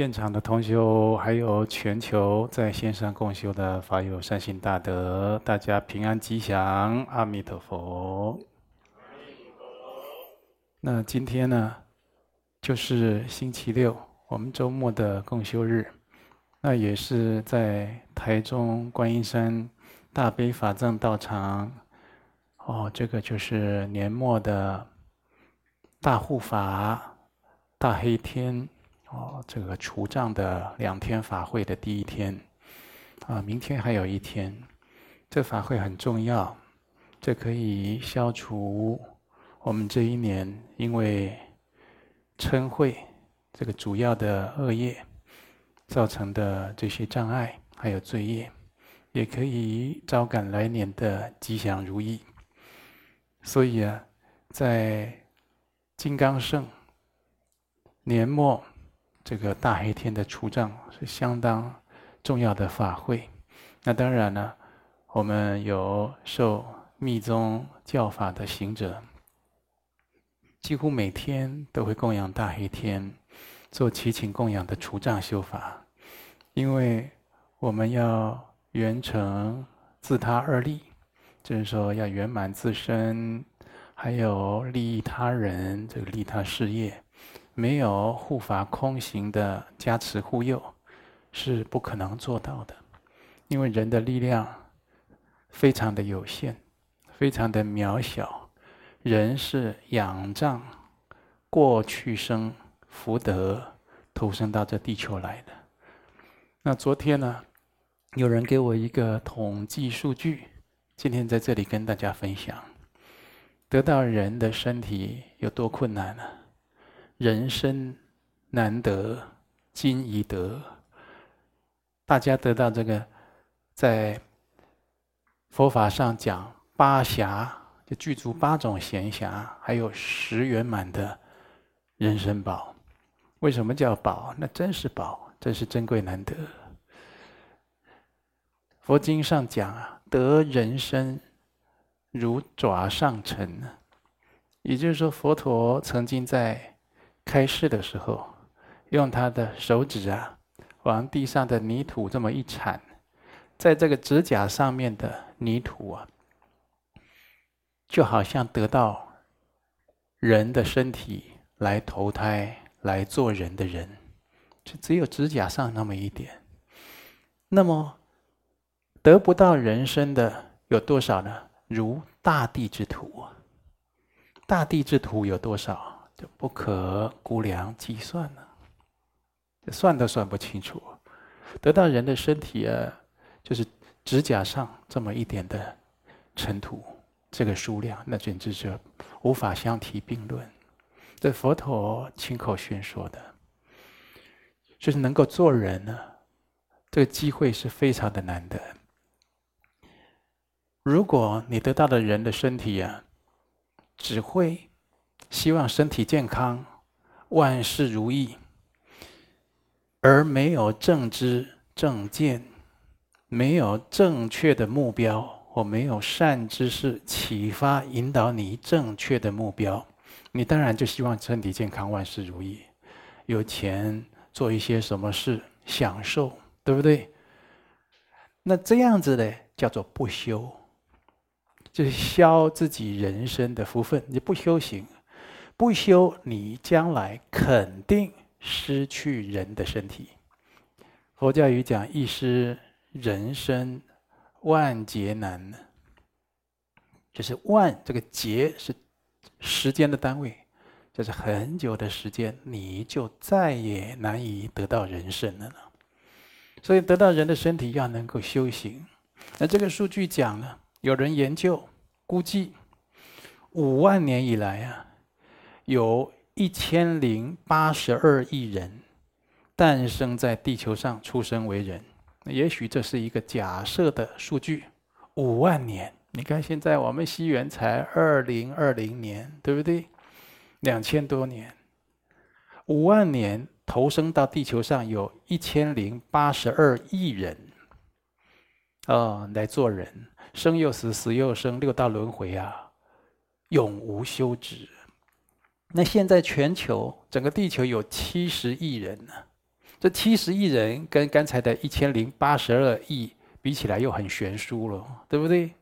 现场的同修，还有全球在线上共修的法友善心大德，大家平安吉祥，阿弥陀佛。那今天呢，就是星期六，我们周末的共修日，那也是在台中观音山大悲法藏道场。哦，这个就是年末的大护法大黑天。哦，这个除障的两天法会的第一天，啊，明天还有一天，这法会很重要，这可以消除我们这一年因为嗔恚这个主要的恶业造成的这些障碍，还有罪业，也可以招感来年的吉祥如意。所以啊，在金刚圣年末。这个大黑天的除障是相当重要的法会。那当然呢，我们有受密宗教法的行者，几乎每天都会供养大黑天，做祈请供养的除障修法。因为我们要圆成自他二利，就是说要圆满自身，还有利益他人，这个利他事业。没有护法空行的加持护佑，是不可能做到的。因为人的力量非常的有限，非常的渺小。人是仰仗过去生福德投生到这地球来的。那昨天呢，有人给我一个统计数据，今天在这里跟大家分享：得到人的身体有多困难呢？人生难得，今已得。大家得到这个，在佛法上讲八暇，就具足八种闲暇，还有十圆满的人生宝。为什么叫宝？那真是宝，真是珍贵难得。佛经上讲啊，得人生如爪上尘。也就是说，佛陀曾经在开示的时候，用他的手指啊，往地上的泥土这么一铲，在这个指甲上面的泥土啊，就好像得到人的身体来投胎来做人的人，就只有指甲上那么一点。那么得不到人身的有多少呢？如大地之土，大地之土有多少？就不可估量计算了，算都算不清楚。得到人的身体啊，就是指甲上这么一点的尘土，这个数量，那简直是无法相提并论。这佛陀亲口宣说的，就是能够做人呢，这个机会是非常的难得。如果你得到的人的身体啊，只会。希望身体健康，万事如意，而没有正知正见，没有正确的目标，或没有善知识启发引导你正确的目标，你当然就希望身体健康，万事如意，有钱做一些什么事，享受，对不对？那这样子呢，叫做不修，就是消自己人生的福分，你不修行。不修，你将来肯定失去人的身体。佛教语讲一失人身，万劫难。就是万这个劫是时间的单位，就是很久的时间，你就再也难以得到人身了呢。所以得到人的身体要能够修行。那这个数据讲呢，有人研究估计，五万年以来啊。有一千零八十二亿人诞生在地球上，出生为人。也许这是一个假设的数据。五万年，你看现在我们西元才二零二零年，对不对？两千多年，五万年投生到地球上，有一千零八十二亿人，哦，来做人，生又死，死又生，六道轮回啊，永无休止。那现在全球整个地球有七十亿人呢，这七十亿人跟刚才的一千零八十二亿比起来，又很悬殊了，对不对？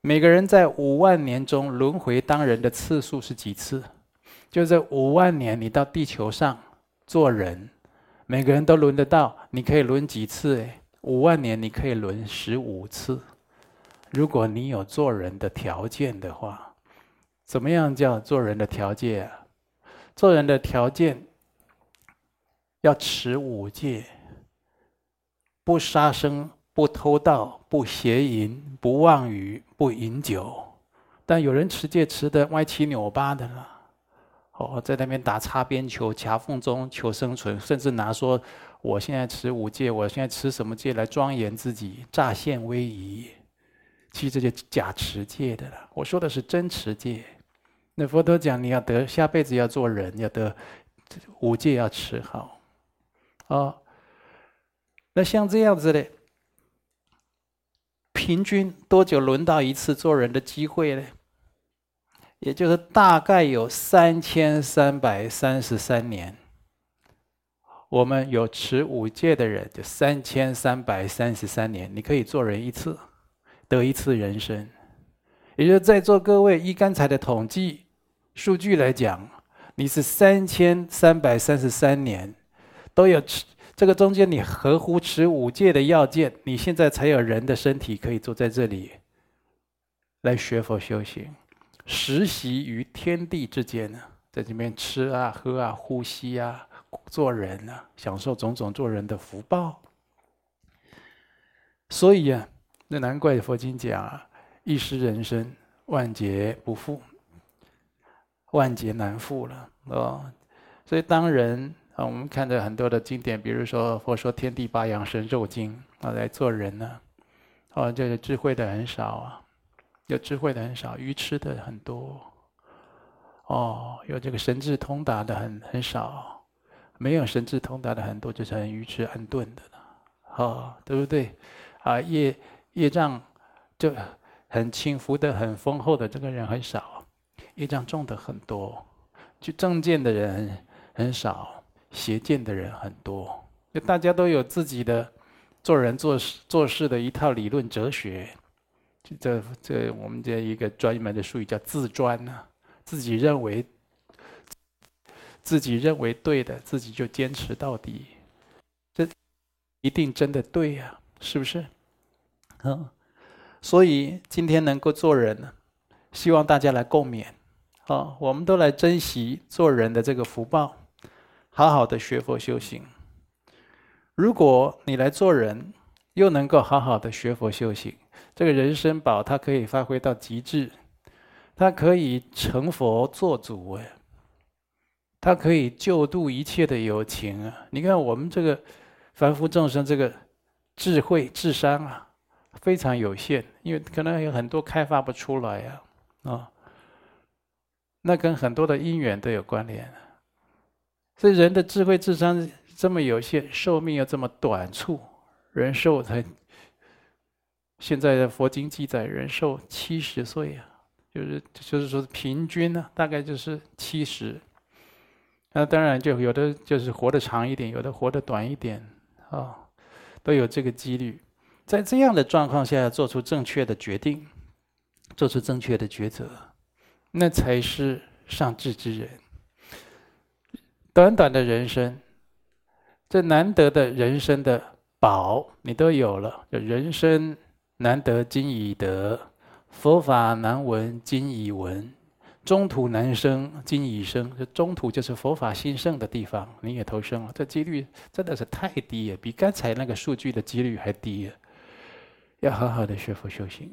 每个人在五万年中轮回当人的次数是几次？就这五万年，你到地球上做人，每个人都轮得到。你可以轮几次？五万年你可以轮十五次。如果你有做人的条件的话，怎么样叫做人的条件啊？做人的条件要持五戒，不杀生。不偷盗，不邪淫，不妄语，不饮酒。但有人持戒持的歪七扭八的了，哦，在那边打擦边球、夹缝中求生存，甚至拿说我现在持五戒，我现在持什么戒来庄严自己，乍现威仪。其实这就假持戒的了。我说的是真持戒。那佛陀讲，你要得下辈子要做人，要得五戒要持好。哦，那像这样子的。平均多久轮到一次做人的机会呢？也就是大概有三千三百三十三年。我们有持五戒的人，就三千三百三十三年，你可以做人一次，得一次人生。也就是在座各位，依刚才的统计数据来讲，你是三千三百三十三年都有持。这个中间你合乎持五戒的要件，你现在才有人的身体可以坐在这里来学佛修行，实习于天地之间呢，在这边吃啊、喝啊、呼吸啊、做人啊，享受种种做人的福报。所以啊，那难怪佛经讲啊，一失人身，万劫不复，万劫难复了哦。所以当人。啊，我们看着很多的经典，比如说佛说《天地八阳神咒经》，啊，来做人呢，啊，这个智慧的很少啊，有智慧的很少，愚痴的很多，哦，有这个神智通达的很很少，没有神智通达的很多，就是很愚痴、很钝的了，哦，对不对？啊，业业障就很轻福德很丰厚的这个人很少，业障重的很多，就正见的人很少。邪见的人很多，就大家都有自己的做人做事做事的一套理论哲学。这这我们这一个专门的术语叫自专呢，自己认为自己认为对的，自己就坚持到底。这一定真的对呀，是不是？嗯，所以今天能够做人呢，希望大家来共勉。好，我们都来珍惜做人的这个福报。好好的学佛修行。如果你来做人，又能够好好的学佛修行，这个人生宝它可以发挥到极致，它可以成佛做主哎，它可以救度一切的有情啊！你看我们这个凡夫众生，这个智慧智商啊，非常有限，因为可能有很多开发不出来呀啊，那跟很多的因缘都有关联。所以人的智慧智商这么有限，寿命又这么短促，人寿才现在的佛经记载，人寿七十岁啊，就是就是说平均呢，大概就是七十。那当然就有的就是活得长一点，有的活得短一点啊，都有这个几率。在这样的状况下，做出正确的决定，做出正确的抉择，那才是上智之人。短短的人生，这难得的人生的宝，你都有了。人生难得今已得，佛法难闻今已闻，中土难生今已生。这中土就是佛法兴盛的地方，你也投生了。这几率真的是太低了，比刚才那个数据的几率还低了。要好好的学佛修行。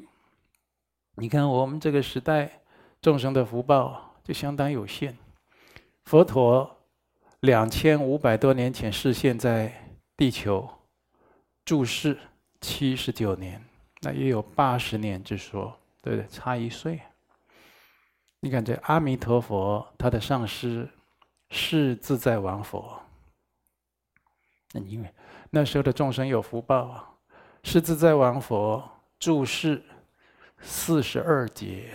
你看我们这个时代众生的福报就相当有限，佛陀。两千五百多年前示现在地球，住世七十九年，那也有八十年之说，对不对？差一岁。你看这阿弥陀佛，他的上师是自在王佛。那因为那时候的众生有福报啊，是自在王佛住世四十二劫，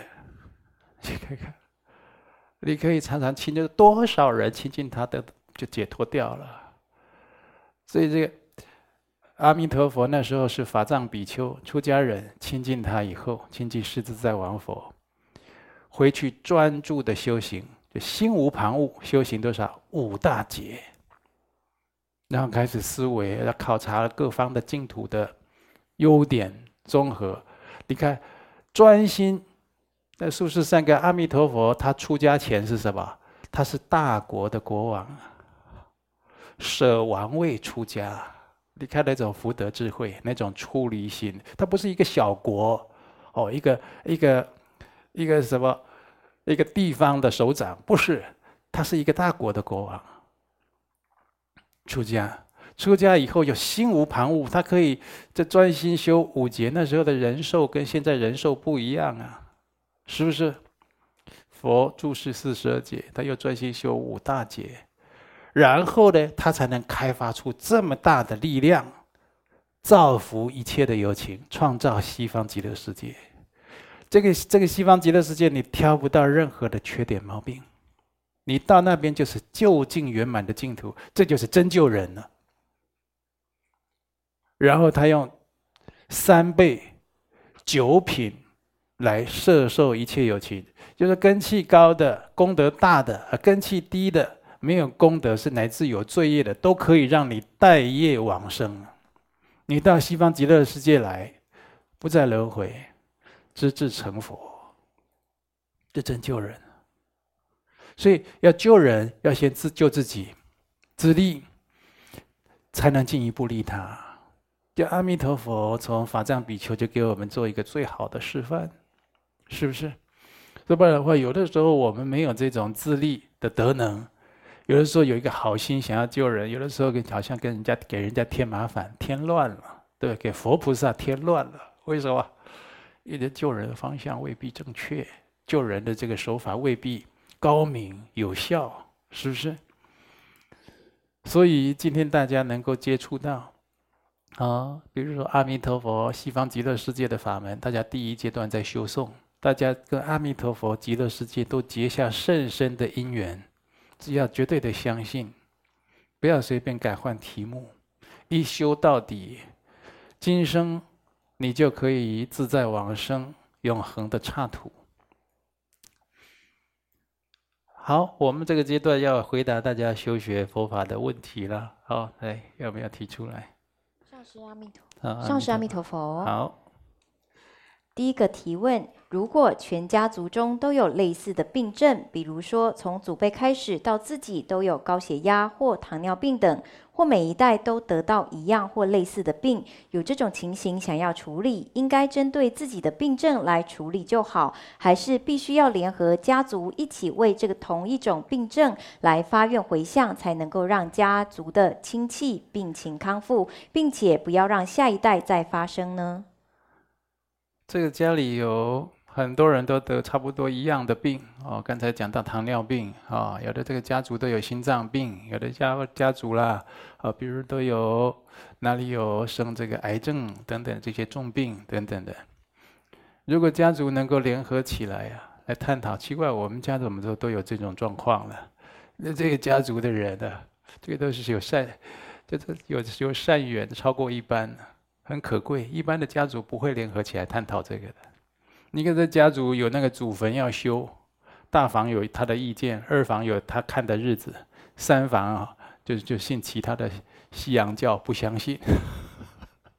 你看看，你可以常常亲近多少人亲近他的。就解脱掉了，所以这个阿弥陀佛那时候是法藏比丘出家人亲近他以后，亲近狮子在王佛，回去专注的修行，就心无旁骛，修行多少五大劫，然后开始思维，要考察各方的净土的优点综合。你看，专心在宿世三个阿弥陀佛，他出家前是什么？他是大国的国王，舍王位出家。你看那种福德智慧，那种出离心，他不是一个小国，哦，一个一个一个什么，一个地方的首长，不是，他是一个大国的国王。出家，出家以后又心无旁骛，他可以这专心修五劫。那时候的人寿跟现在人寿不一样啊，是不是？佛住世四十二劫，他又专心修五大劫。然后呢，他才能开发出这么大的力量，造福一切的有情，创造西方极乐世界。这个这个西方极乐世界，你挑不到任何的缺点毛病，你到那边就是究竟圆满的净土，这就是真救人了。然后他用三倍九品来摄受一切有情，就是根气高的、功德大的，啊，根气低的。没有功德是乃至有罪业的，都可以让你带业往生。你到西方极乐世界来，不再轮回，直至成佛，这真救人。所以要救人，要先自救自己，自利，才能进一步利他。就阿弥陀佛从法藏比丘就给我们做一个最好的示范，是不是？要不然的话，有的时候我们没有这种自利的德能。有的时候有一个好心想要救人，有的时候跟好像跟人家给人家添麻烦、添乱了，对，给佛菩萨添乱了。为什么？因为救人的方向未必正确，救人的这个手法未必高明有效，是不是？所以今天大家能够接触到啊，比如说阿弥陀佛、西方极乐世界的法门，大家第一阶段在修诵，大家跟阿弥陀佛、极乐世界都结下甚深的因缘。只要绝对的相信，不要随便改换题目，一修到底，今生你就可以自在往生，永恒的刹土。好，我们这个阶段要回答大家修学佛法的问题了。好，来，要不要提出来？上师阿弥陀，上师阿弥陀佛。好。第一个提问：如果全家族中都有类似的病症，比如说从祖辈开始到自己都有高血压或糖尿病等，或每一代都得到一样或类似的病，有这种情形想要处理，应该针对自己的病症来处理就好，还是必须要联合家族一起为这个同一种病症来发愿回向，才能够让家族的亲戚病情康复，并且不要让下一代再发生呢？这个家里有很多人都得差不多一样的病哦。刚才讲到糖尿病啊，有的这个家族都有心脏病，有的家家族啦啊，比如都有哪里有生这个癌症等等这些重病等等的。如果家族能够联合起来呀，来探讨，奇怪，我们家怎么都都有这种状况了？那这个家族的人呢，这个都是有善，这这有有善缘超过一般的。很可贵，一般的家族不会联合起来探讨这个的。你看这家族有那个祖坟要修，大房有他的意见，二房有他看的日子，三房啊就就信其他的西洋教，不相信。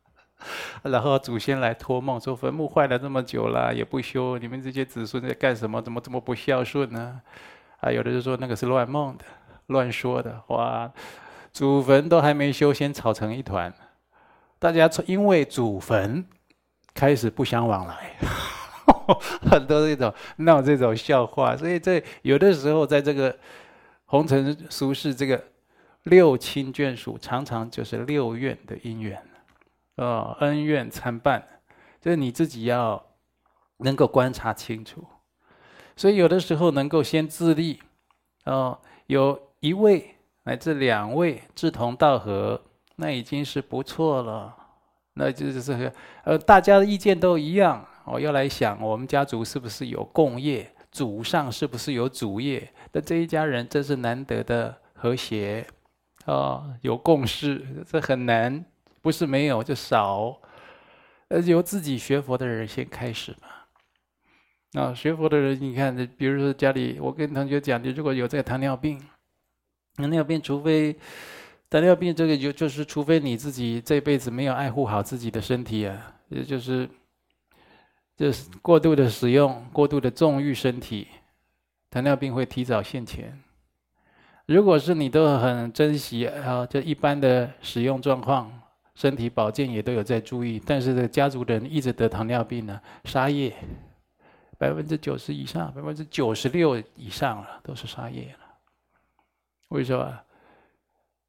然后祖先来托梦说坟墓坏了这么久了也不修，你们这些子孙在干什么？怎么这么不孝顺呢？啊，有的就说那个是乱梦的，乱说的。哇，祖坟都还没修，先吵成一团。大家从因为祖坟开始不相往来，很多这种闹这种笑话，所以这有的时候在这个红尘俗世这个六亲眷属，常常就是六怨的因缘，哦，恩怨参半，就是你自己要能够观察清楚。所以有的时候能够先自立，哦，有一位乃至两位志同道合。那已经是不错了，那就是呃，大家的意见都一样。我要来想，我们家族是不是有共业？祖上是不是有祖业？那这一家人真是难得的和谐啊，有共识，这很难，不是没有就少，呃，由自己学佛的人先开始吧。啊，学佛的人，你看，比如说家里，我跟同学讲，你如果有这个糖尿病，糖尿病，除非糖尿病这个就就是，除非你自己这辈子没有爱护好自己的身体啊，也就是就是过度的使用，过度的纵欲身体，糖尿病会提早现前。如果是你都很珍惜啊，就一般的使用状况，身体保健也都有在注意，但是这个家族的人一直得糖尿病呢，杀业。百分之九十以上，百分之九十六以上了，都是杀业了。为什么？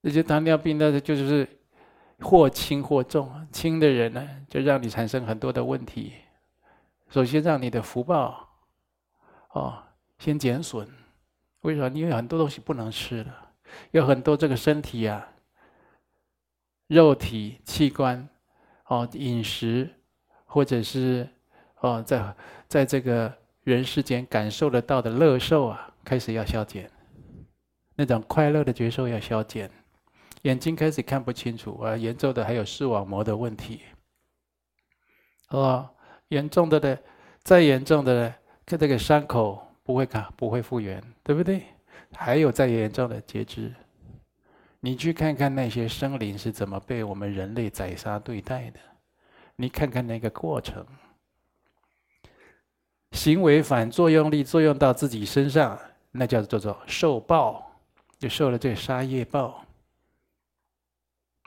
这些糖尿病呢，就是或轻或重。轻的人呢，就让你产生很多的问题。首先，让你的福报哦先减损。为什么？因为很多东西不能吃了，有很多这个身体啊，肉体器官哦，饮食或者是。哦，在在这个人世间感受得到的乐受啊，开始要消减，那种快乐的觉受要消减，眼睛开始看不清楚啊，严重的还有视网膜的问题。哦，严重的呢，再严重的呢，看这个伤口不会看，不会复原，对不对？还有再严重的截肢，你去看看那些生灵是怎么被我们人类宰杀对待的，你看看那个过程。行为反作用力作用到自己身上，那叫做做受报，就受了这个杀业报。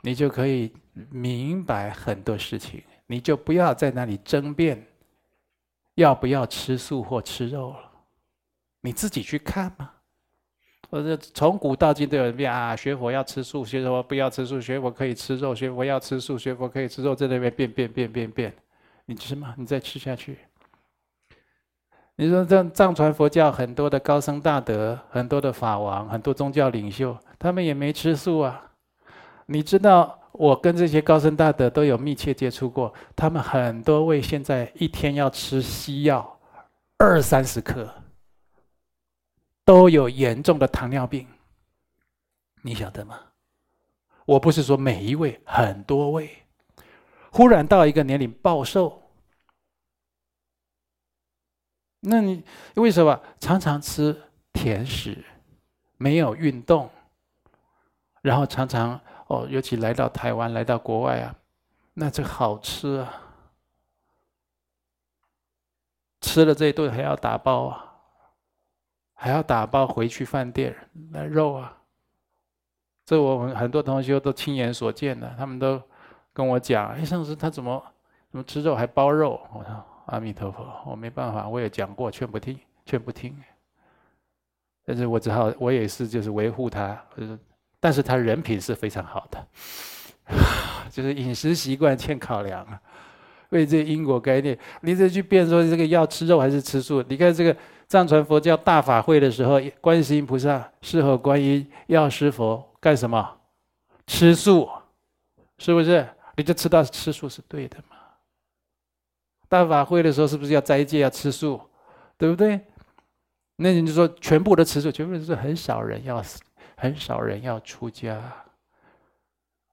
你就可以明白很多事情，你就不要在那里争辩要不要吃素或吃肉了，你自己去看嘛。或者从古到今都有人变啊，学佛要吃素，学佛不要吃素，学佛可以吃肉，学佛要吃素，学佛可以吃肉，在那边变变变变变，你吃吗？你再吃下去。你说这藏传佛教很多的高僧大德，很多的法王，很多宗教领袖，他们也没吃素啊。你知道，我跟这些高僧大德都有密切接触过，他们很多位现在一天要吃西药二三十颗，都有严重的糖尿病。你晓得吗？我不是说每一位，很多位，忽然到一个年龄暴瘦。那你为什么常常吃甜食，没有运动，然后常常哦，尤其来到台湾，来到国外啊，那这好吃啊，吃了这一顿还要打包啊，还要打包回去饭店那肉啊，这我们很多同学都亲眼所见的，他们都跟我讲，哎，上次他怎么怎么吃肉还包肉？我说。阿弥陀佛，我没办法，我也讲过，劝不听，劝不听。但是我只好，我也是，就是维护他，就是，但是他人品是非常好的，就是饮食习惯欠考量啊。为这因果概念，你再去辩说这个要吃肉还是吃素？你看这个藏传佛教大法会的时候，观世音菩萨事后观音药师佛干什么？吃素，是不是？你就知道吃素是对的嘛？大法会的时候，是不是要斋戒、要吃素，对不对？那你就说全部的吃素，全部都是很少人要，很少人要出家。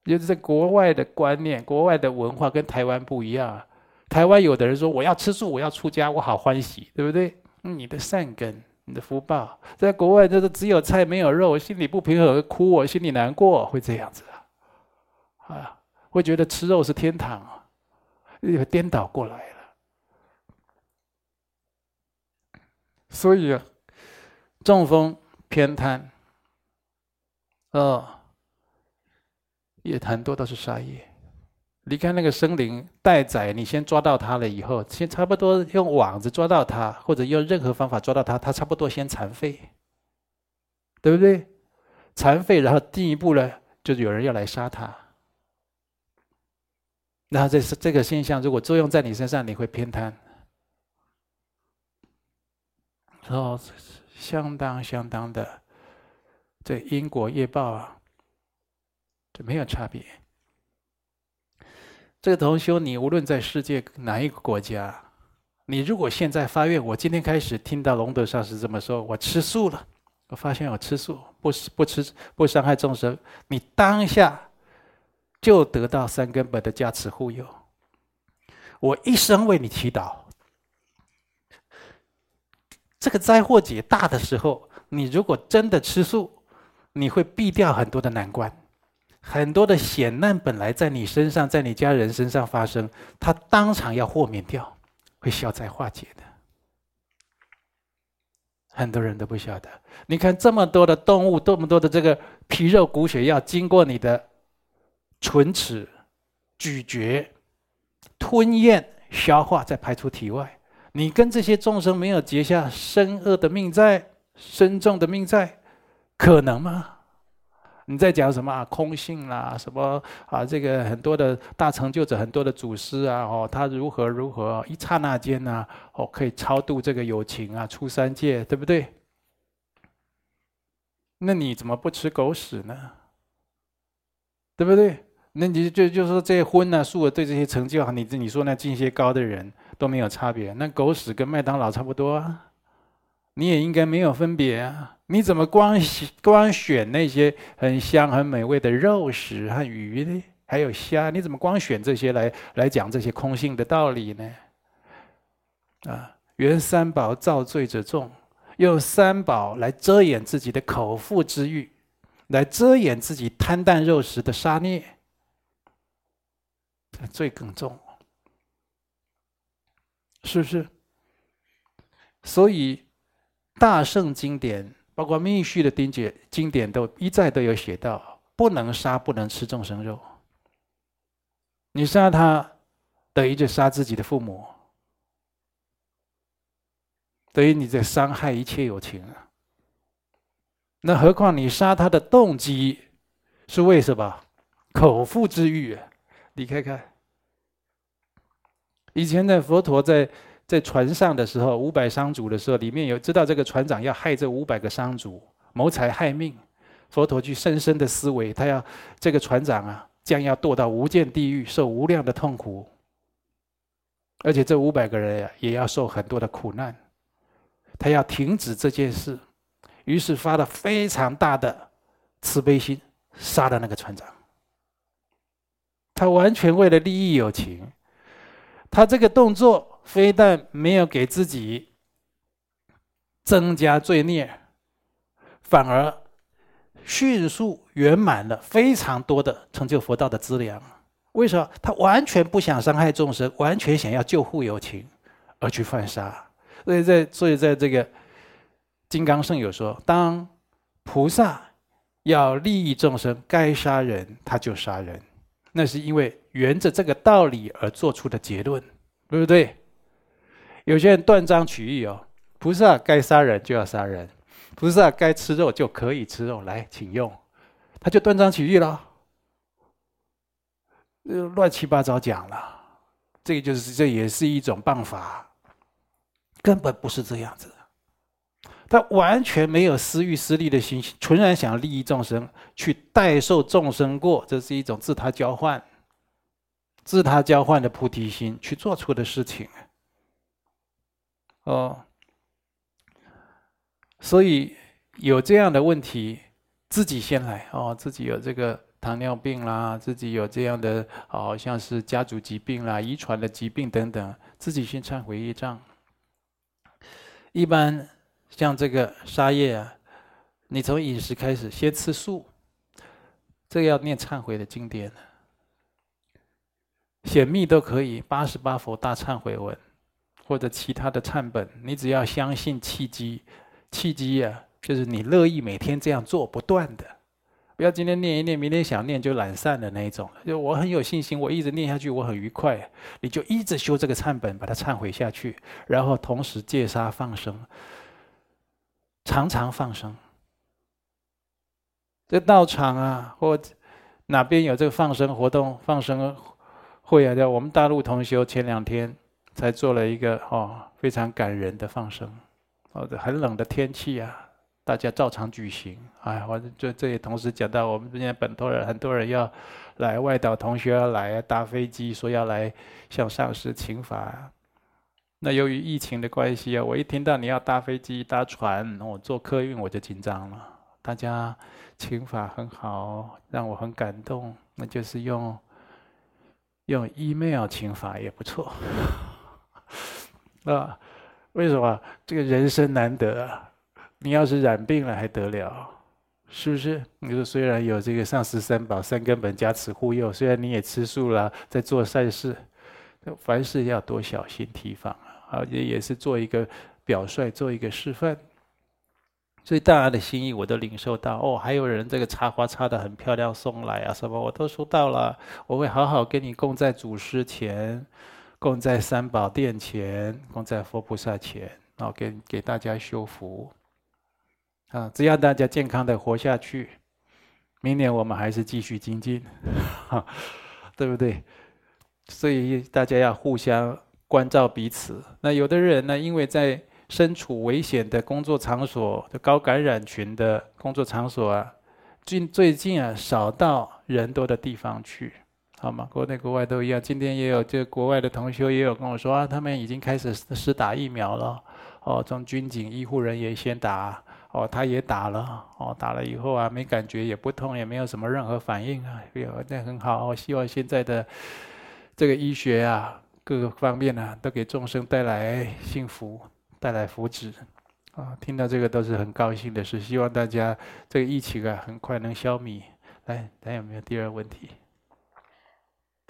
就是在国外的观念、国外的文化跟台湾不一样。台湾有的人说我要吃素，我要出家，我好欢喜，对不对？你的善根、你的福报，在国外就是只有菜没有肉，心里不平衡，哭，我心里难过，会这样子啊？啊，会觉得吃肉是天堂啊，又颠倒过来了。所以，中风偏瘫，哦，也很多都是杀业。离开那个森林待宰，你先抓到他了以后，先差不多用网子抓到他，或者用任何方法抓到他，他差不多先残废，对不对？残废，然后进一步呢，就是有人要来杀他。然后这是这个现象，如果作用在你身上，你会偏瘫。哦，相当相当的，这因果业报啊，这没有差别。这个同修，你无论在世界哪一个国家，你如果现在发愿，我今天开始听到龙德上师这么说，我吃素了，我发现我吃素，不吃不吃不伤害众生，你当下就得到三根本的加持护佑。我一生为你祈祷。这个灾祸劫大的时候，你如果真的吃素，你会避掉很多的难关，很多的险难本来在你身上，在你家人身上发生，他当场要豁免掉，会消灾化解的。很多人都不晓得，你看这么多的动物，这么多的这个皮肉骨血要经过你的唇齿咀嚼、吞咽、消化，再排出体外。你跟这些众生没有结下深恶的命债、深重的命债，可能吗？你在讲什么啊？空性啦，什么啊？这个很多的大成就者，很多的祖师啊，哦，他如何如何，一刹那间呐，哦，可以超度这个有情啊，出三界，对不对？那你怎么不吃狗屎呢？对不对？那你就就说这些荤啊素啊，对这些成就啊，你你说那境界高的人都没有差别，那狗屎跟麦当劳差不多啊。你也应该没有分别啊！你怎么光光选那些很香很美味的肉食和鱼呢？还有虾，你怎么光选这些来来讲这些空性的道理呢？啊，原三宝造罪者众，用三宝来遮掩自己的口腹之欲，来遮掩自己贪淡肉食的杀孽，罪更重，是不是？所以。大圣经典，包括密续的经典，经典都一再都有写到：不能杀，不能吃众生肉。你杀他，等于就杀自己的父母，等于你在伤害一切有情啊。那何况你杀他的动机是为什么？口腹之欲。你看看，以前的佛陀在。在船上的时候，五百商主的时候，里面有知道这个船长要害这五百个商主，谋财害命。佛陀去深深的思维，他要这个船长啊，将要堕到无间地狱，受无量的痛苦，而且这五百个人呀，也要受很多的苦难。他要停止这件事，于是发了非常大的慈悲心，杀了那个船长。他完全为了利益有情，他这个动作。非但没有给自己增加罪孽，反而迅速圆满了非常多的成就佛道的资粮。为什么？他完全不想伤害众生，完全想要救护有情，而去犯杀。所以在所以在这个金刚圣有说，当菩萨要利益众生，该杀人他就杀人，那是因为沿着这个道理而做出的结论，对不对？有些人断章取义哦，菩萨该杀人就要杀人，菩萨该吃肉就可以吃肉，来请用，他就断章取义了，乱七八糟讲了，这个就是这也是一种办法，根本不是这样子，他完全没有私欲私利的心，纯然想利益众生，去代受众生过，这是一种自他交换，自他交换的菩提心去做出的事情。哦，所以有这样的问题，自己先来哦，自己有这个糖尿病啦，自己有这样的，好像是家族疾病啦、遗传的疾病等等，自己先忏悔业障。一般像这个沙业啊，你从饮食开始，先吃素，这个要念忏悔的经典，显密都可以，八十八佛大忏悔文。或者其他的忏本，你只要相信契机，契机呀，就是你乐意每天这样做，不断的，不要今天念一念，明天想念就懒散的那一种。就我很有信心，我一直念下去，我很愉快，你就一直修这个忏本，把它忏悔下去，然后同时戒杀放生，常常放生。这道场啊，或哪边有这个放生活动、放生会啊？叫我们大陆同修前两天。才做了一个哦，非常感人的放生，哦，很冷的天气啊，大家照常举行。哎，我这这也同时讲到，我们这边本土人很多人要来，外岛同学要来搭飞机，说要来向上师请法。那由于疫情的关系啊，我一听到你要搭飞机、搭船，我坐客运我就紧张了。大家请法很好，让我很感动。那就是用用 email 请法也不错。啊，为什么？这个人生难得啊！你要是染病了还得了？是不是？你说虽然有这个上师三宝、三根本加持护佑，虽然你也吃素了，在做善事，凡事要多小心提防啊！啊，也也是做一个表率，做一个示范。所以大家的心意我都领受到哦，还有人这个插花插得很漂亮送来啊，什么我都收到了。我会好好跟你供在祖师前，供在三宝殿前，供在佛菩萨前，然后给给大家修福。啊，只要大家健康的活下去，明年我们还是继续精进，对不对？所以大家要互相。关照彼此。那有的人呢，因为在身处危险的工作场所、的高感染群的工作场所啊，近最近啊，少到人多的地方去，好吗？国内国外都一样。今天也有这国外的同修也有跟我说啊，他们已经开始施打疫苗了。哦，从军警医护人员先打，哦，他也打了，哦，打了以后啊，没感觉，也不痛，也没有什么任何反应啊，有那很好。我希望现在的这个医学啊。各个方面呢、啊，都给众生带来幸福，带来福祉，啊，听到这个都是很高兴的事。希望大家这个疫情啊，很快能消弭。来，还有没有第二问题？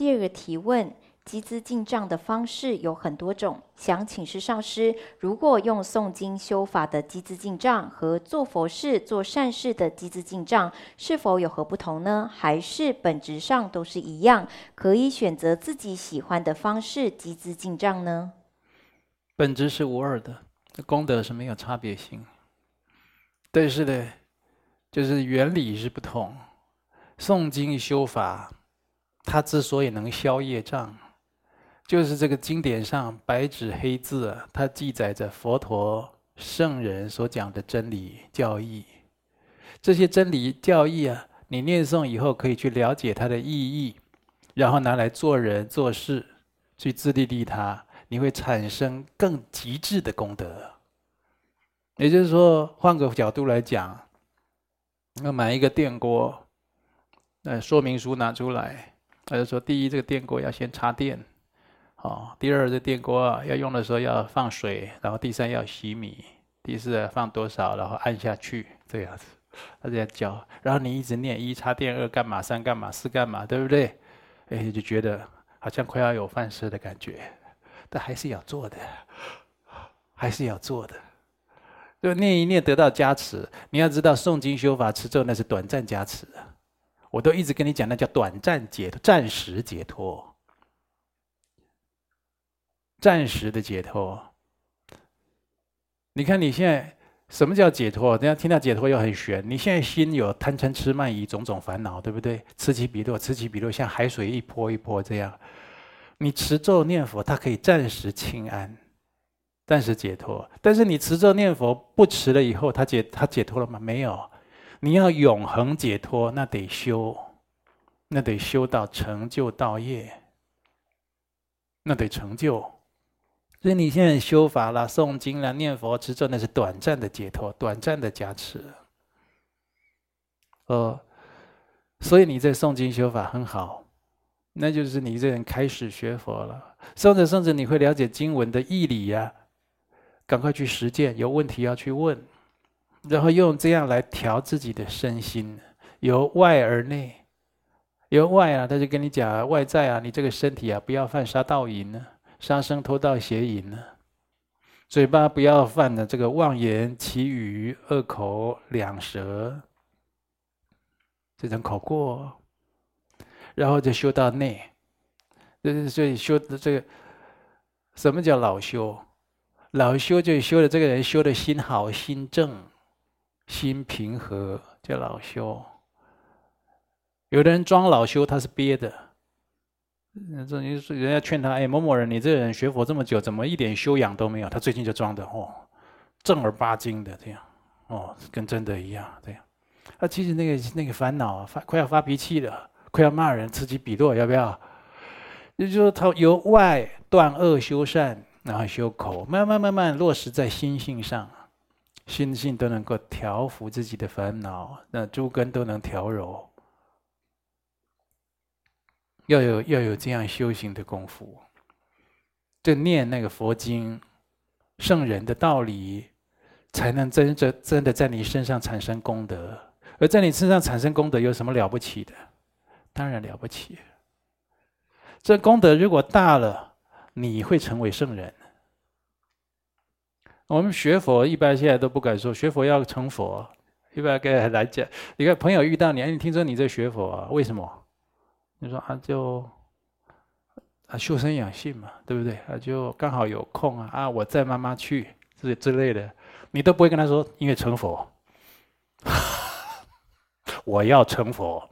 第二个提问。集资进账的方式有很多种，想请示上师，如果用诵经修法的集资进账和做佛事、做善事的集资进账，是否有何不同呢？还是本质上都是一样，可以选择自己喜欢的方式集资进账呢？本质是无二的，功德是没有差别性，但是呢，就是原理是不同。诵经修法，它之所以能消业障。就是这个经典上白纸黑字，它记载着佛陀圣人所讲的真理教义。这些真理教义啊，你念诵以后可以去了解它的意义，然后拿来做人做事，去自利利他，你会产生更极致的功德。也就是说，换个角度来讲，要买一个电锅，呃，说明书拿出来，他就说：第一，这个电锅要先插电。哦，第二，这电锅啊，要用的时候要放水，然后第三要洗米，第四放多少，然后按下去这样子，他这样教，然后你一直念一插电，二干嘛，三干嘛，四干嘛，对不对？哎，就觉得好像快要有饭吃的感觉，但还是要做的，还是要做的，就念一念得到加持。你要知道，诵经修法持咒那是短暂加持，我都一直跟你讲，那叫短暂解脱，暂时解脱。暂时的解脱，你看你现在什么叫解脱？人家听到解脱又很玄。你现在心有贪嗔痴慢疑种种烦恼，对不对？此起彼落，此起彼落，像海水一波一波这样。你持咒念佛，它可以暂时清安，暂时解脱。但是你持咒念佛不持了以后，它解它解脱了吗？没有。你要永恒解脱，那得修，那得修到成就道业，那得成就。所以你现在修法了、诵经了、念佛、持咒，那是短暂的解脱、短暂的加持。哦，所以你在诵经修法很好，那就是你这人开始学佛了。诵着诵着，你会了解经文的义理呀，赶快去实践，有问题要去问，然后用这样来调自己的身心，由外而内。由外啊，他就跟你讲外在啊，你这个身体啊，不要犯杀盗淫呢。杀生、偷盗、邪淫呢？嘴巴不要犯的这个妄言、綺语、恶口、两舌，这种口过，然后就修到内。这所以修的这个，什么叫老修？老修就修的这个人修的心好、心正、心平和，叫老修。有的人装老修，他是憋的。这你说人家劝他，哎，某某人，你这个人学佛这么久，怎么一点修养都没有？他最近就装的哦，正儿八经的这样，哦，跟真的一样这样。他其实那个那个烦恼啊发快要发脾气了，快要骂人，此起彼落，要不要？也就是说，他由外断恶修善，然后修口，慢慢慢慢落实在心性上，心性都能够调伏自己的烦恼，那诸根都能调柔。要有要有这样修行的功夫，就念那个佛经、圣人的道理，才能真正真的在你身上产生功德。而在你身上产生功德，有什么了不起的？当然了不起。这功德如果大了，你会成为圣人。我们学佛一般现在都不敢说学佛要成佛，一般跟人来讲，你看朋友遇到你，你听说你在学佛啊？为什么？你说啊，就啊修身养性嘛，对不对？啊，就刚好有空啊，啊，我载妈妈去之之类的，你都不会跟他说，因为成佛，我要成佛，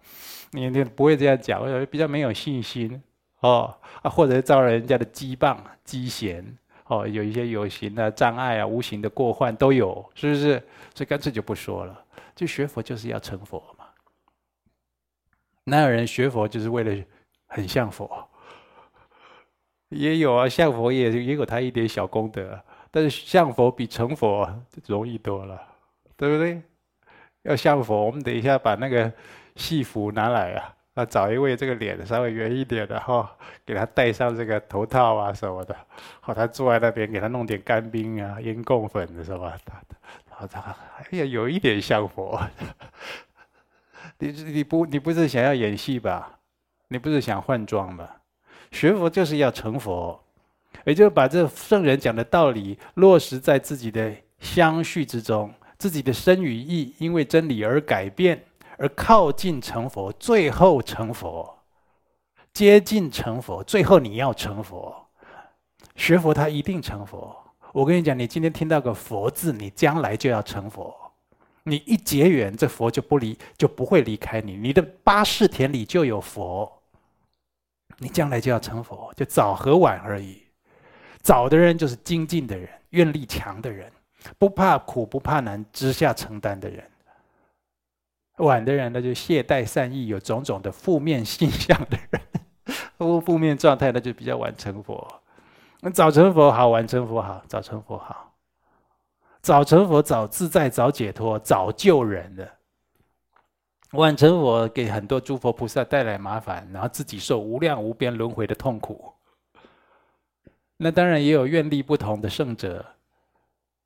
你你不会这样讲，我比较没有信心。哦啊，或者遭人家的讥谤、讥嫌，哦，有一些有形的障碍啊，无形的过患都有，是不是？所以干脆就不说了。就学佛就是要成佛嘛。哪有人学佛就是为了很像佛？也有啊，像佛也也有他一点小功德，但是像佛比成佛容易多了，对不对？要像佛，我们等一下把那个戏服拿来啊。找一位这个脸稍微圆一点的哈，给他戴上这个头套啊什么的，好，他坐在那边给他弄点干冰啊、烟供粉的是吧？然后他哎呀，有一点像佛。你你不你不是想要演戏吧？你不是想换装吧？学佛就是要成佛，也就是把这圣人讲的道理落实在自己的相续之中，自己的身与意因为真理而改变。而靠近成佛，最后成佛，接近成佛，最后你要成佛。学佛他一定成佛。我跟你讲，你今天听到个佛字，你将来就要成佛。你一结缘，这佛就不离，就不会离开你。你的八世田里就有佛，你将来就要成佛，就早和晚而已。早的人就是精进的人，愿力强的人，不怕苦不怕难，之下承担的人。晚的人，那就懈怠善意，有种种的负面现象的人，负负面状态，那就比较晚成佛。那早成佛好，晚成佛好，早成佛好，早成佛早自在，早解脱，早救人的。晚成佛给很多诸佛菩萨带来麻烦，然后自己受无量无边轮回的痛苦。那当然也有愿力不同的圣者。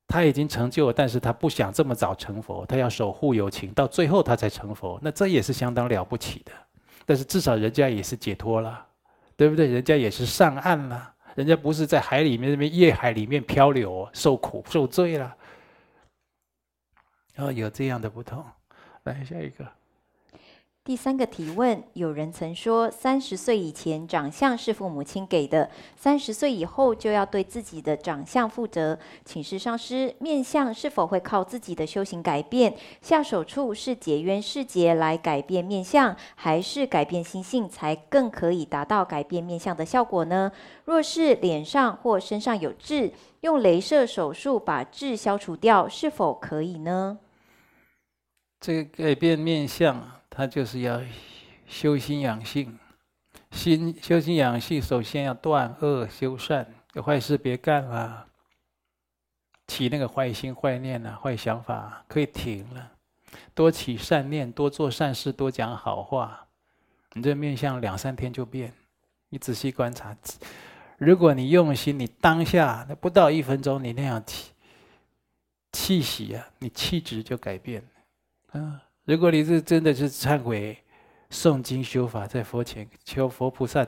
他已经成就了，但是他不想这么早成佛，他要守护友情，到最后他才成佛。那这也是相当了不起的。但是至少人家也是解脱了，对不对？人家也是上岸了，人家不是在海里面那边夜海里面漂流，受苦受罪了。哦，有这样的不同。来下一个。第三个提问：有人曾说，三十岁以前长相是父母亲给的，三十岁以后就要对自己的长相负责。请示上师，面相是否会靠自己的修行改变？下手处是结缘世劫来改变面相，还是改变心性才更可以达到改变面相的效果呢？若是脸上或身上有痣，用镭射手术把痣消除掉，是否可以呢？这个改变面相。他就是要修心养性，心修心养性，首先要断恶修善，有坏事别干了，起那个坏心坏念啊，坏想法可以停了，多起善念，多做善事，多讲好话，你这面相两三天就变。你仔细观察，如果你用心，你当下那不到一分钟，你那样气气息啊，你气质就改变了，啊。如果你是真的是忏悔、诵经修法，在佛前求佛菩萨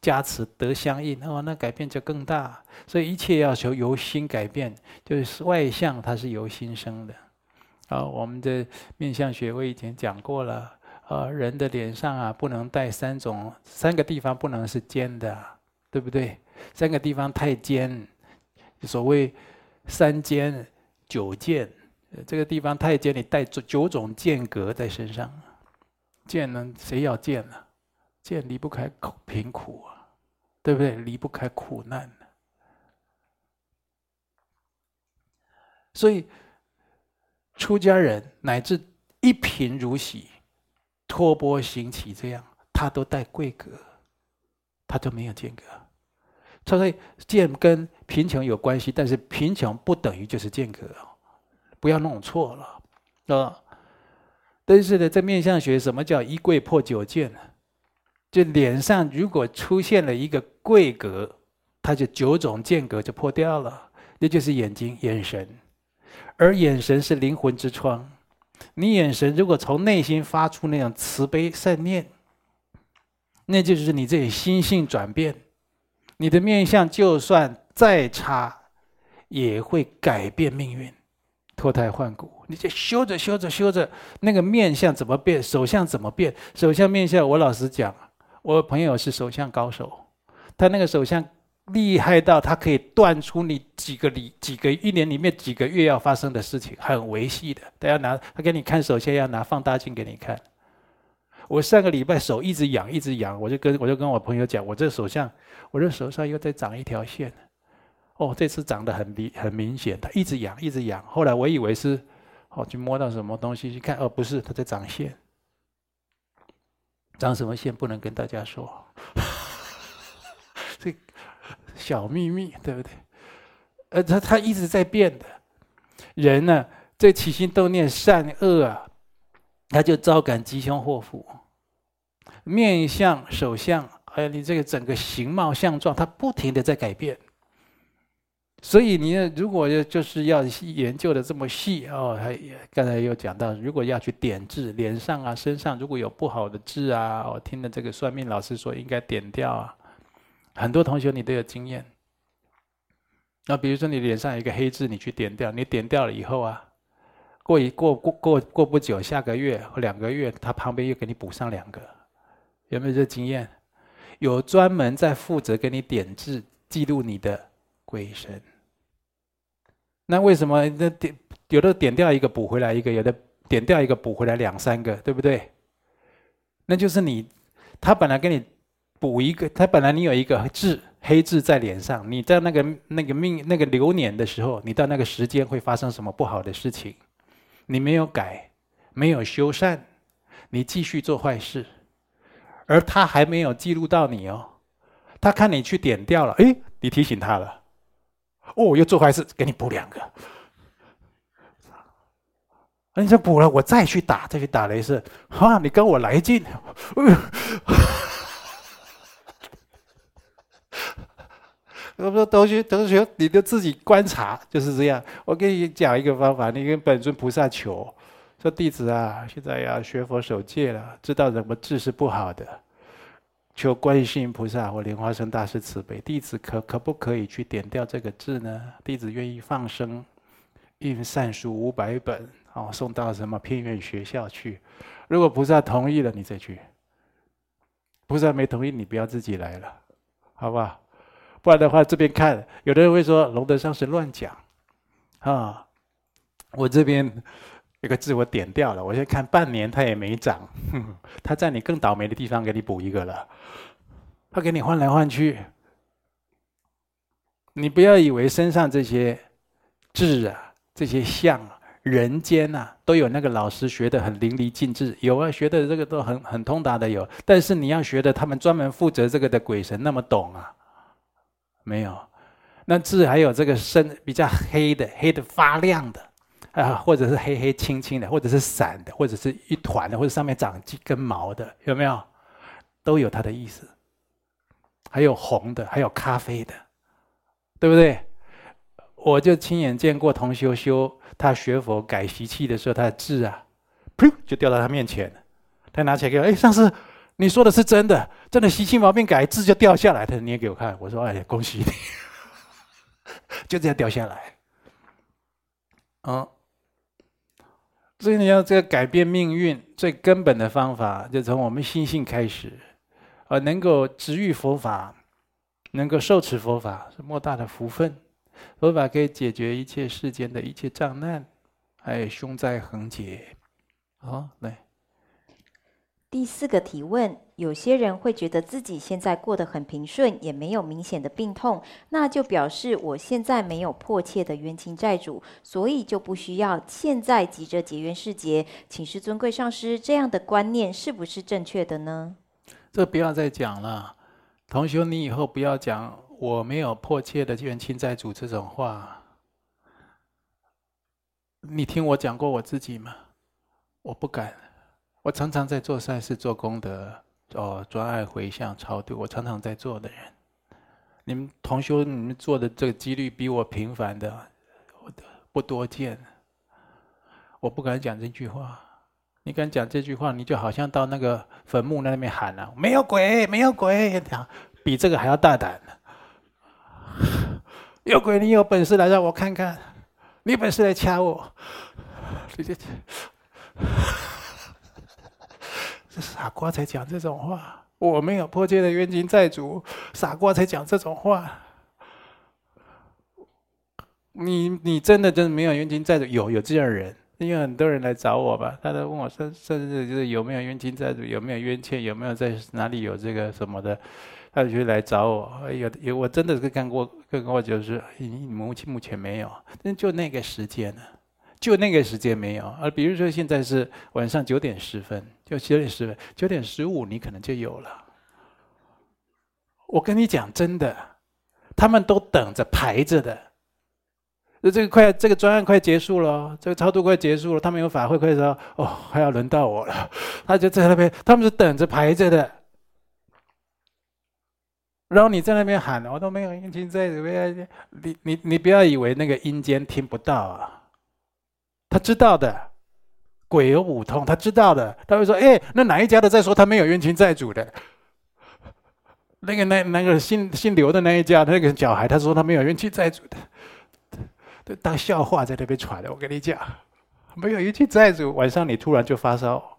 加持得相应，哦，那改变就更大。所以一切要求由心改变，就是外相它是由心生的。啊，我们的面相学我以前讲过了，啊，人的脸上啊不能带三种，三个地方不能是尖的，对不对？三个地方太尖，所谓三尖九剑。这个地方太监，你带九种剑格在身上，剑呢？谁要剑呢？剑离不开苦贫苦啊，对不对？离不开苦难。所以，出家人乃至一贫如洗、托钵行乞这样，他都带贵格，他都没有间隔。所以见跟贫穷有关系，但是贫穷不等于就是间隔，不要弄错了，啊。但是呢，在面相学，什么叫一贵破九见呢？就脸上如果出现了一个贵格，它就九种间隔就破掉了。那就是眼睛、眼神，而眼神是灵魂之窗。你眼神如果从内心发出那种慈悲善念，那就是你这心性转变。你的面相就算再差，也会改变命运，脱胎换骨。你就修着修着修着，那个面相怎么变，手相怎么变？手相面相，我老实讲，我朋友是手相高手，他那个手相。厉害到他可以断出你几个里几个一年里面几个月要发生的事情，很维系的。他要拿他给你看，手相要拿放大镜给你看。我上个礼拜手一直痒，一直痒，我就跟我就跟我朋友讲，我这手相，我这手上又在长一条线。哦，这次长得很明很明显，他一直痒，一直痒。后来我以为是哦，去摸到什么东西去看，哦，不是，他在长线。长什么线不能跟大家说。这小秘密，对不对？呃，他他一直在变的。人呢、啊，这起心动念善恶啊，他就招感吉凶祸福。面相、手相，还有你这个整个形貌相状，它不停的在改变。所以你如果要就是要研究的这么细哦，还刚才又讲到，如果要去点痣，脸上啊、身上如果有不好的痣啊，我听的这个算命老师说应该点掉啊。很多同学你都有经验，那比如说你脸上有一个黑痣，你去点掉，你点掉了以后啊，过一过过过过不久，下个月或两个月，他旁边又给你补上两个，有没有这经验？有专门在负责给你点痣、记录你的鬼神。那为什么那点有的点掉一个补回来一个，有的点掉一个补回来两三个，对不对？那就是你他本来给你。补一个，他本来你有一个痣，黑痣在脸上，你在那个那个命那个流年的时候，你到那个时间会发生什么不好的事情？你没有改，没有修缮，你继续做坏事，而他还没有记录到你哦，他看你去点掉了，哎，你提醒他了，哦，又做坏事，给你补两个，那你说补了，我再去打，再去打雷射，哈，你跟我来劲。我说同学，同学，你就自己观察，就是这样。我给你讲一个方法，你跟本尊菩萨求，说弟子啊，现在要学佛守戒了，知道什么治是不好的，求观世音菩萨或莲花生大师慈悲，弟子可可不可以去点掉这个痣呢？弟子愿意放生，印善书五百本，哦，送到什么偏远学校去。如果菩萨同意了，你再去；菩萨没同意，你不要自己来了，好不好？不然的话，这边看，有的人会说龙德上是乱讲，啊，我这边有个字我点掉了，我先看半年它也没长，哼，他在你更倒霉的地方给你补一个了，他给你换来换去，你不要以为身上这些痣啊、这些相啊，人间呐、啊、都有那个老师学的很淋漓尽致，有啊，学的这个都很很通达的有，但是你要学的，他们专门负责这个的鬼神那么懂啊。没有，那痣还有这个深比较黑的，黑的发亮的，啊，或者是黑黑青青的，或者是散的，或者是一团的，或者上面长几根毛的，有没有？都有它的意思。还有红的，还有咖啡的，对不对？我就亲眼见过同修修，他学佛改习气的时候，他的痣啊，噗就掉到他面前，他拿起来给我，哎，上师。你说的是真的，真的习气毛病改，痣就掉下来。他捏给我看，我说：“哎，恭喜你，就这样掉下来。”啊，所以你要这个改变命运最根本的方法，就从我们心性开始，啊能够执遇佛法，能够受持佛法是莫大的福分。佛法可以解决一切世间的一切障难，还有凶灾横劫。好，来。第四个提问：有些人会觉得自己现在过得很平顺，也没有明显的病痛，那就表示我现在没有迫切的冤亲债主，所以就不需要现在急着结冤释结。请示尊贵上师，这样的观念是不是正确的呢？这不要再讲了，同学，你以后不要讲我没有迫切的冤亲债主这种话，你听我讲过我自己吗？我不敢。我常常在做善事、做功德，哦，专爱回向、超度，我常常在做的人。你们同修，你们做的这个几率比我频繁的，不多见。我不敢讲这句话。你敢讲这句话，你就好像到那个坟墓那边喊了、啊：“没有鬼，没有鬼！”比这个还要大胆。有鬼，你有本事来让我看看，你有本事来掐我。这傻瓜才讲这种话。我没有迫切的冤亲债主，傻瓜才讲这种话。你你真的真的没有冤亲债主？有有这样人。因为很多人来找我吧，他都问我甚甚至就是有没有冤亲债主，有没有冤欠，有没有在哪里有这个什么的，他就来找我。有有，我真的是干过，干过就是你目前目前没有，但就那个时间呢，就那个时间没有。而比如说现在是晚上九点十分，就九点十分，九点十五你可能就有了。我跟你讲真的，他们都等着排着的。那这个快，这个专案快结束了，这个超度快结束了，他们有法会快说，哦，还要轮到我了，他就在那边，他们是等着排着的。然后你在那边喊，我都没有阴亲在里边，你你你不要以为那个阴间听不到啊，他知道的，鬼有五通，他知道的，他会说，哎，那哪一家的在说他没有冤亲债主的？那个那那个姓姓刘的那一家那个小孩，他说他没有冤亲债主的。当笑话在那边传的，我跟你讲，没有冤亲债主，晚上你突然就发烧，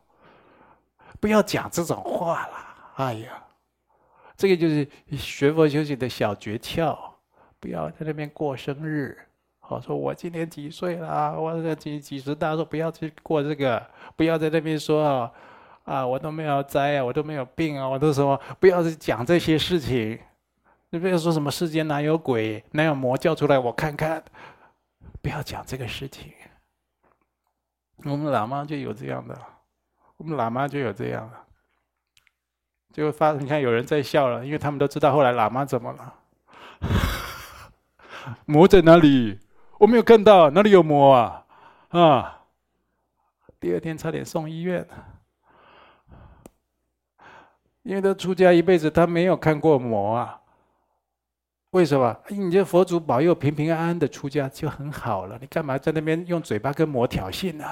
不要讲这种话了。哎呀，这个就是学佛修行的小诀窍，不要在那边过生日。我，说我今年几岁了？我这几几十大寿，不要去过这个，不要在那边说啊，啊，我都没有灾啊，我都没有病啊，我都什么，不要去讲这些事情。你不要说什么世间哪有鬼，哪有魔，叫出来我看看。不要讲这个事情。我们喇嘛就有这样的，我们喇嘛就有这样的，就发，你看有人在笑了，因为他们都知道后来喇嘛怎么了。魔在哪里？我没有看到，哪里有魔啊？啊！第二天差点送医院，因为他出家一辈子，他没有看过魔啊。为什么？你这佛祖保佑平平安安的出家就很好了，你干嘛在那边用嘴巴跟魔挑衅呢？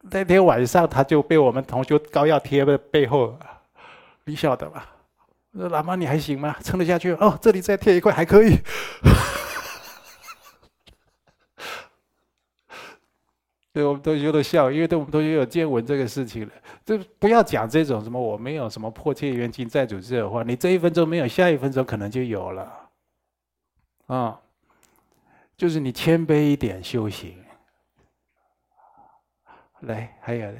那天晚上他就被我们同学膏药贴在背后，你晓得吧？我说喇嘛你还行吗？撑得下去？哦，这里再贴一块还可以。对，我们都有点笑，因为对我们都有见闻这个事情了。就不要讲这种什么我没有什么迫切冤亲债主这种话，你这一分钟没有，下一分钟可能就有了。啊、就是你谦卑一点修行。来，还有。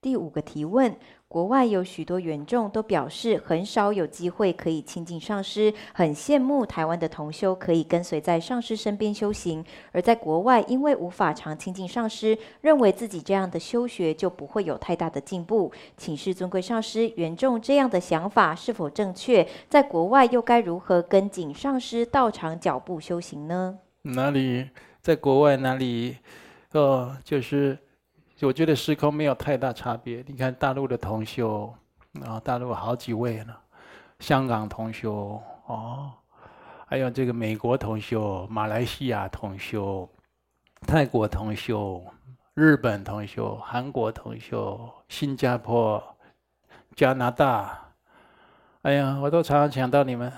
第五个提问。国外有许多缘众都表示很少有机会可以亲近上师，很羡慕台湾的同修可以跟随在上师身边修行。而在国外，因为无法常亲近上师，认为自己这样的修学就不会有太大的进步。请示尊贵上师，缘众这样的想法是否正确？在国外又该如何跟紧上师道场脚步修行呢？哪里在国外？哪里？哦，就是。我觉得时空没有太大差别。你看大陆的同修，啊，大陆好几位呢，香港同修哦，还有这个美国同修、马来西亚同修、泰国同修、日本同修、韩国同修、新加坡、加拿大，哎呀，我都常常想到你们。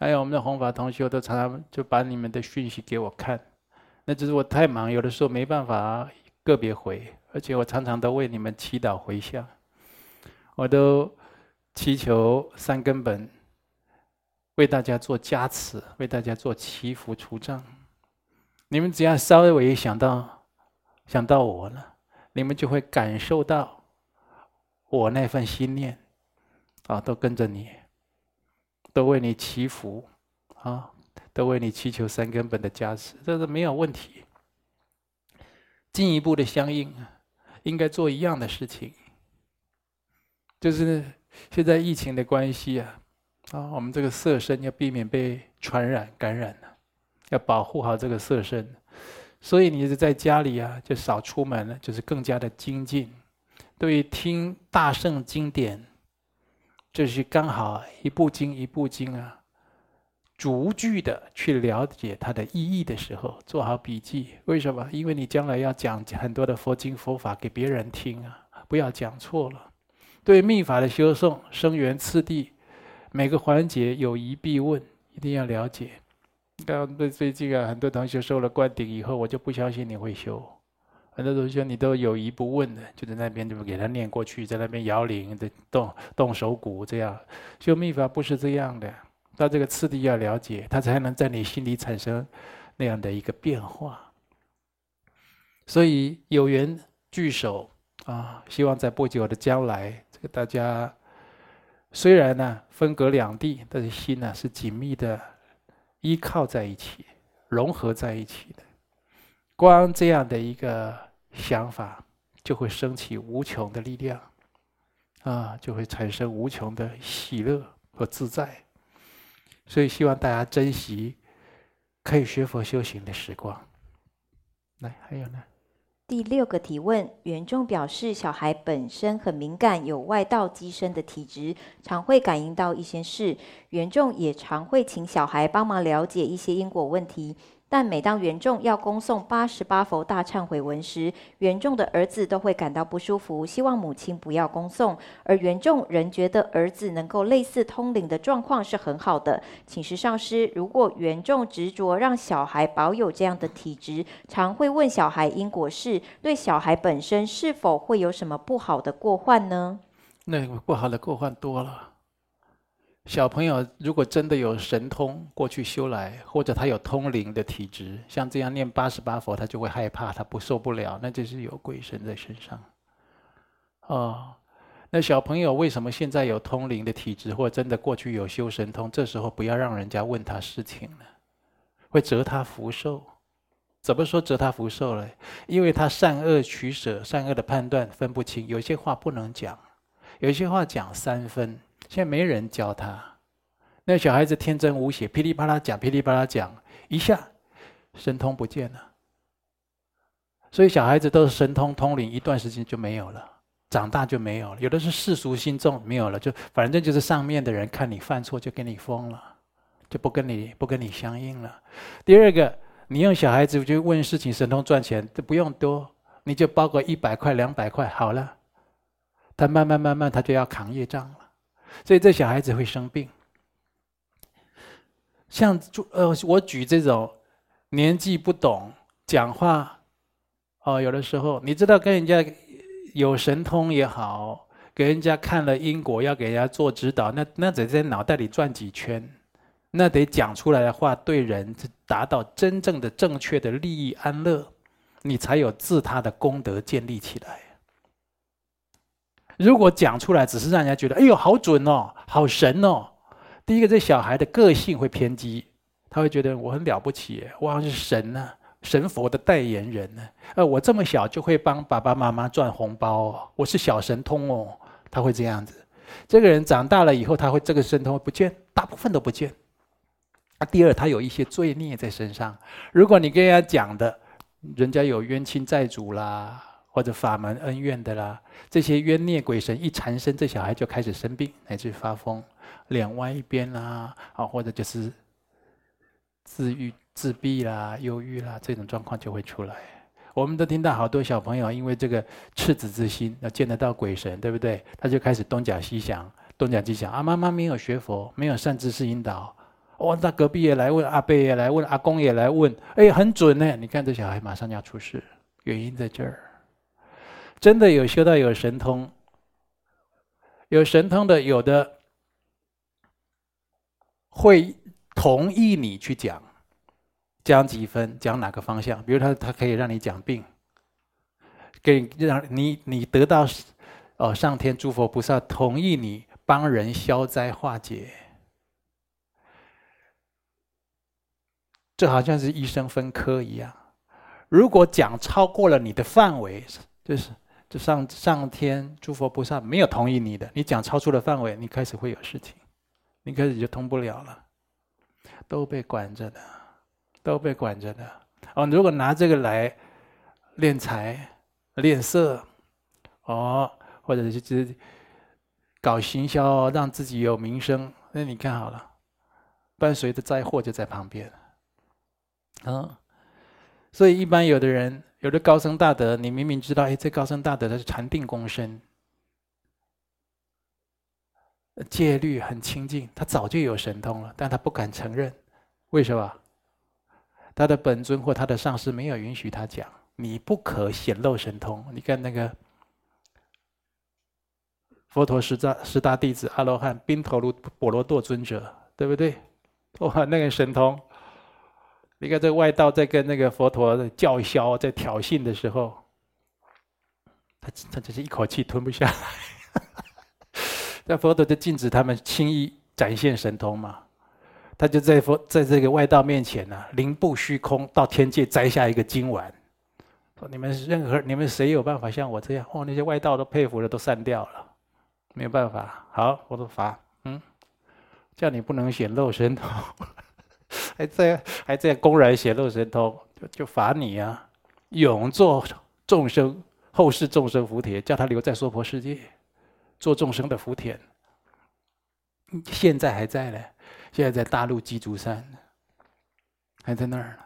还有我们的弘法同修都常常就把你们的讯息给我看，那只是我太忙，有的时候没办法。个别回，而且我常常都为你们祈祷回向，我都祈求三根本为大家做加持，为大家做祈福除障。你们只要稍微一想到想到我了，你们就会感受到我那份心念啊，都跟着你，都为你祈福啊，都为你祈求三根本的加持，这是没有问题。进一步的相应，应该做一样的事情，就是现在疫情的关系啊，啊，我们这个色身要避免被传染感染了，要保护好这个色身。所以你是在家里啊，就少出门了，就是更加的精进。对于听大圣经典，就是刚好一部经一部经啊，逐句的去了解它的意义的时候，做好笔记。为什么？因为你将来要讲很多的佛经佛法给别人听啊，不要讲错了。对密法的修诵、生源次第，每个环节有疑必问，一定要了解。刚对最近啊，很多同学受了灌顶以后，我就不相信你会修。很多同学你都有疑不问的，就在那边就给他念过去，在那边摇铃的动动手鼓这样。修密法不是这样的，到这个次第要了解，他才能在你心里产生那样的一个变化。所以有缘聚首啊，希望在不久的将来，这个大家虽然呢分隔两地，但是心呢是紧密的。依靠在一起，融合在一起的，光这样的一个想法，就会升起无穷的力量，啊，就会产生无穷的喜乐和自在。所以希望大家珍惜可以学佛修行的时光。来，还有呢？第六个提问，袁仲表示，小孩本身很敏感，有外道机身的体质，常会感应到一些事。袁仲也常会请小孩帮忙了解一些因果问题。但每当缘众要恭诵八十八佛大忏悔文时，缘众的儿子都会感到不舒服，希望母亲不要恭诵。而缘众仍觉得儿子能够类似通灵的状况是很好的。请示上师，如果缘众执着让小孩保有这样的体质，常会问小孩因果事，对小孩本身是否会有什么不好的过患呢？那个不好的过患多了。小朋友如果真的有神通过去修来，或者他有通灵的体质，像这样念八十八佛，他就会害怕，他不受不了，那就是有鬼神在身上。哦，那小朋友为什么现在有通灵的体质，或真的过去有修神通？这时候不要让人家问他事情了，会折他福寿。怎么说折他福寿呢？因为他善恶取舍、善恶的判断分不清，有些话不能讲，有些话讲三分。现在没人教他，那小孩子天真无邪，噼里啪啦讲，噼里啪啦讲，一下神通不见了。所以小孩子都是神通通灵，一段时间就没有了，长大就没有了。有的是世俗心重，没有了，就反正就是上面的人看你犯错就给你封了，就不跟你不跟你相应了。第二个，你用小孩子去问事情，神通赚钱都不用多，你就包个一百块两百块好了，他慢慢慢慢他就要扛业障了。所以这小孩子会生病，像呃，我举这种年纪不懂讲话，哦，有的时候你知道跟人家有神通也好，给人家看了因果要给人家做指导，那那得在脑袋里转几圈，那得讲出来的话对人达到真正的正确的利益安乐，你才有自他的功德建立起来。如果讲出来只是让人家觉得“哎呦，好准哦，好神哦”，第一个，这小孩的个性会偏激，他会觉得我很了不起，我好像是神呢、神佛的代言人呢。呃，我这么小就会帮爸爸妈妈赚红包哦，我是小神通哦，他会这样子。这个人长大了以后，他会这个神通不见，大部分都不见。啊，第二，他有一些罪孽在身上。如果你跟人家讲的，人家有冤亲债主啦。或者法门恩怨的啦，这些冤孽鬼神一缠身，这小孩就开始生病，乃至发疯，脸歪一边啦，啊，或者就是自愈自闭啦、忧郁啦，这种状况就会出来。我们都听到好多小朋友因为这个赤子之心，要见得到鬼神，对不对？他就开始东讲西想，东讲西想。啊，妈妈没有学佛，没有善知识引导，哦，那隔壁也来问，阿伯也来问，阿公也来问，哎，很准呢。你看这小孩马上要出事，原因在这儿。真的有修到有神通，有神通的，有的会同意你去讲，讲几分，讲哪个方向？比如他他可以让你讲病，给让你你得到哦，上天诸佛菩萨同意你帮人消灾化解，这好像是医生分科一样。如果讲超过了你的范围，就是。这上上天诸佛菩萨没有同意你的，你讲超出了范围，你开始会有事情，你开始就通不了了，都被管着的，都被管着的。哦，如果拿这个来敛财、敛色，哦，或者是搞行销，让自己有名声，那你看好了，伴随着灾祸就在旁边。啊，所以一般有的人，有的高僧大德，你明明知道，哎，这高僧大德他是禅定功深，戒律很清净，他早就有神通了，但他不敢承认，为什么？他的本尊或他的上师没有允许他讲，你不可显露神通。你看那个佛陀十大十大弟子阿罗汉宾头卢波罗多尊者，对不对？哇，那个神通。你看，这外道在跟那个佛陀的叫嚣、在挑衅的时候，他他只是一口气吞不下来。那佛陀就禁止他们轻易展现神通嘛。他就在佛在这个外道面前呢、啊，灵步虚空到天界摘下一个金丸，说：“你们任何你们谁有办法像我这样？”哦，那些外道都佩服的都散掉了，没有办法。好，我都罚，嗯，叫你不能显露神通。还在还在公然显露神通，就就罚你啊！永做众生后世众生福田，叫他留在娑婆世界做众生的福田。现在还在呢，现在在大陆鸡足山，还在那儿呢。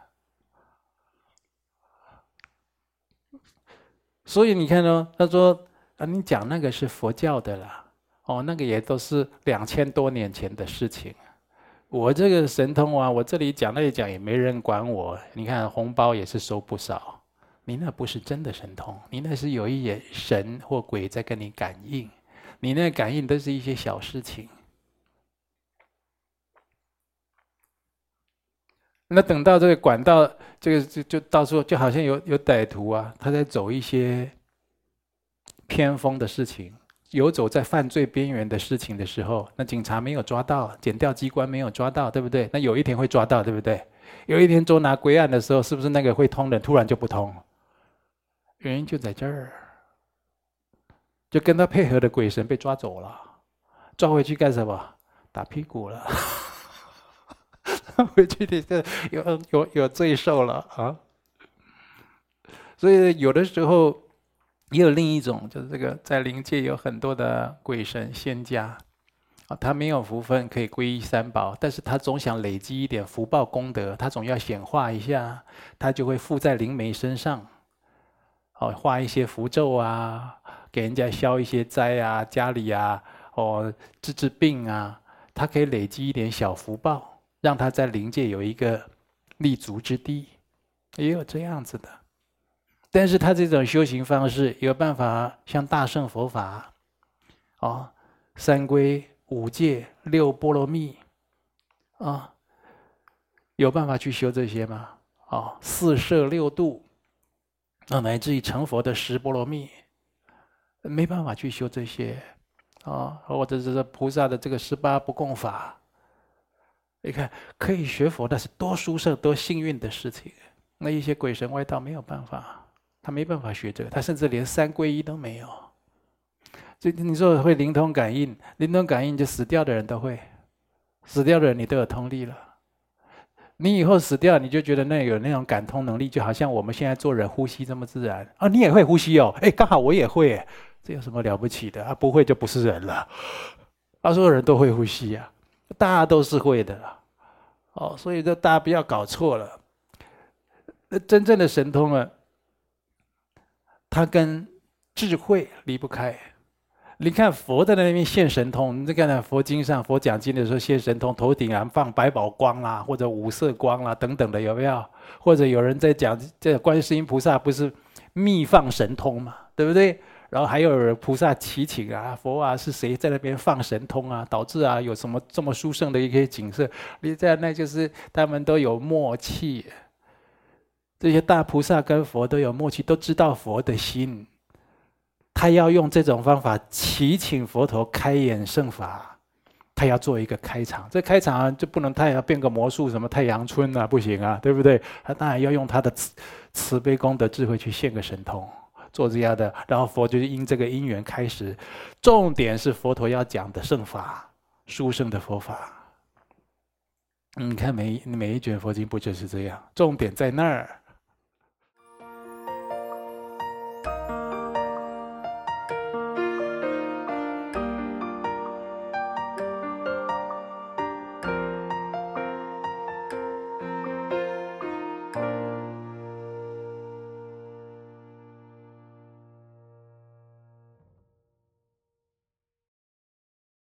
所以你看哦，他说啊，你讲那个是佛教的啦，哦，那个也都是两千多年前的事情。我这个神通啊，我这里讲那里讲也没人管我。你看红包也是收不少。你那不是真的神通，你那是有一眼神或鬼在跟你感应。你那感应都是一些小事情。那等到这个管道，这个就就到时候就好像有有歹徒啊，他在走一些偏锋的事情。游走在犯罪边缘的事情的时候，那警察没有抓到，检调机关没有抓到，对不对？那有一天会抓到，对不对？有一天捉拿归案的时候，是不是那个会通的突然就不通？原因就在这儿，就跟他配合的鬼神被抓走了，抓回去干什么？打屁股了，回去的这有有有罪受了啊！所以有的时候。也有另一种，就是这个在灵界有很多的鬼神仙家，啊，他没有福分可以皈依三宝，但是他总想累积一点福报功德，他总要显化一下，他就会附在灵媒身上，哦，画一些符咒啊，给人家消一些灾啊，家里啊，哦，治治病啊，他可以累积一点小福报，让他在灵界有一个立足之地，也有这样子的。但是他这种修行方式有办法像大乘佛法，哦，三皈五戒六波罗蜜，啊，有办法去修这些吗？哦，四摄六度，啊，乃至于成佛的十波罗蜜，没办法去修这些，啊，或者是说菩萨的这个十八不共法，你看可以学佛，但是多殊胜多幸运的事情，那一些鬼神外道没有办法。他没办法学这个，他甚至连三皈依都没有。所以你说会灵通感应，灵通感应就死掉的人都会，死掉的人你都有通力了。你以后死掉，你就觉得那有那种感通能力，就好像我们现在做人呼吸这么自然啊！你也会呼吸哦，哎，刚好我也会，这有什么了不起的啊？不会就不是人了。啊，所有人都会呼吸呀，大家都是会的。哦，所以这大家不要搞错了。那真正的神通啊。它跟智慧离不开。你看佛在那边现神通，你在看佛经上，佛讲经的时候现神通，头顶上放百宝光啦，或者五色光啦等等的，有没有？或者有人在讲这观世音菩萨不是密放神通嘛，对不对？然后还有菩萨祈请啊，佛啊是谁在那边放神通啊，导致啊有什么这么殊胜的一些景色？你在那就是他们都有默契。这些大菩萨跟佛都有默契，都知道佛的心。他要用这种方法祈请佛陀开演圣法，他要做一个开场。这开场就不能太要变个魔术，什么太阳春啊，不行啊，对不对？他当然要用他的慈慈悲功德智慧去现个神通，做这样的，然后佛就是因这个因缘开始。重点是佛陀要讲的圣法，殊胜的佛法。你看每每一卷佛经不就是这样？重点在那儿。